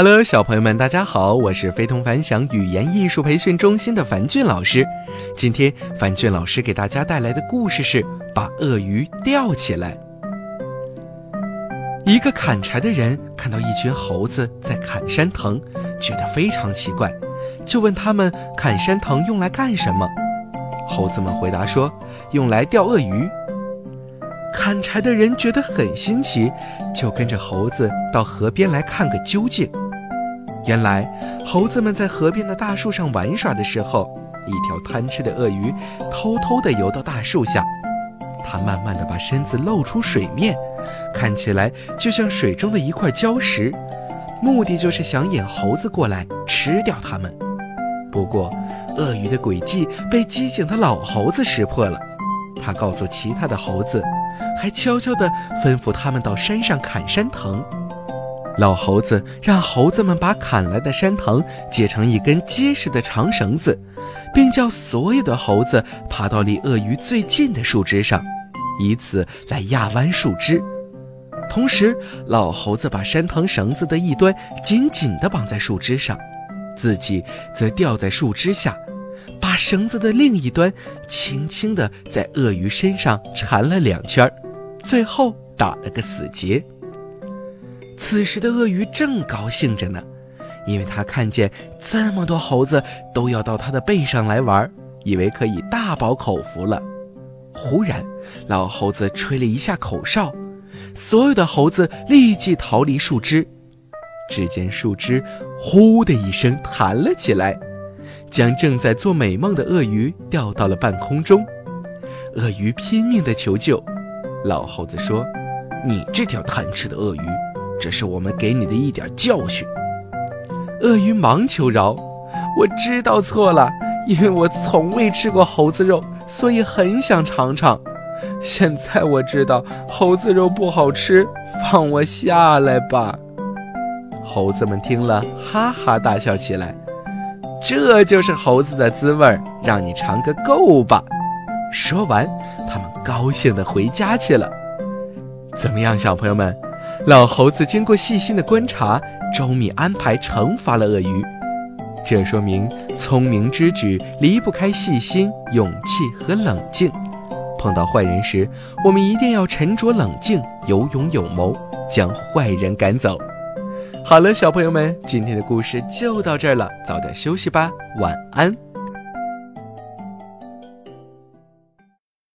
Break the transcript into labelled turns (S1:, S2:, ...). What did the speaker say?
S1: Hello，小朋友们，大家好，我是非同凡响语言艺术培训中心的樊俊老师。今天樊俊老师给大家带来的故事是把鳄鱼吊起来。一个砍柴的人看到一群猴子在砍山藤，觉得非常奇怪，就问他们砍山藤用来干什么。猴子们回答说，用来钓鳄鱼。砍柴的人觉得很新奇，就跟着猴子到河边来看个究竟。原来，猴子们在河边的大树上玩耍的时候，一条贪吃的鳄鱼偷偷地游到大树下。它慢慢地把身子露出水面，看起来就像水中的一块礁石，目的就是想引猴子过来吃掉它们。不过，鳄鱼的诡计被机警的老猴子识破了。他告诉其他的猴子，还悄悄地吩咐他们到山上砍山藤。老猴子让猴子们把砍来的山藤结成一根结实的长绳子，并叫所有的猴子爬到离鳄鱼最近的树枝上，以此来压弯树枝。同时，老猴子把山藤绳子的一端紧紧地绑在树枝上，自己则吊在树枝下。把绳子的另一端轻轻地在鳄鱼身上缠了两圈，最后打了个死结。此时的鳄鱼正高兴着呢，因为他看见这么多猴子都要到他的背上来玩，以为可以大饱口福了。忽然，老猴子吹了一下口哨，所有的猴子立即逃离树枝。只见树枝“呼”的一声弹了起来。将正在做美梦的鳄鱼吊到了半空中，鳄鱼拼命地求救。老猴子说：“你这条贪吃的鳄鱼，这是我们给你的一点教训。”鳄鱼忙求饶：“我知道错了，因为我从未吃过猴子肉，所以很想尝尝。现在我知道猴子肉不好吃，放我下来吧。”猴子们听了，哈哈大笑起来。这就是猴子的滋味让你尝个够吧！说完，他们高兴地回家去了。怎么样，小朋友们？老猴子经过细心的观察，周密安排，惩罚了鳄鱼。这说明聪明之举离不开细心、勇气和冷静。碰到坏人时，我们一定要沉着冷静、有勇有谋，将坏人赶走。好了，小朋友们，今天的故事就到这儿了，早点休息吧，晚安。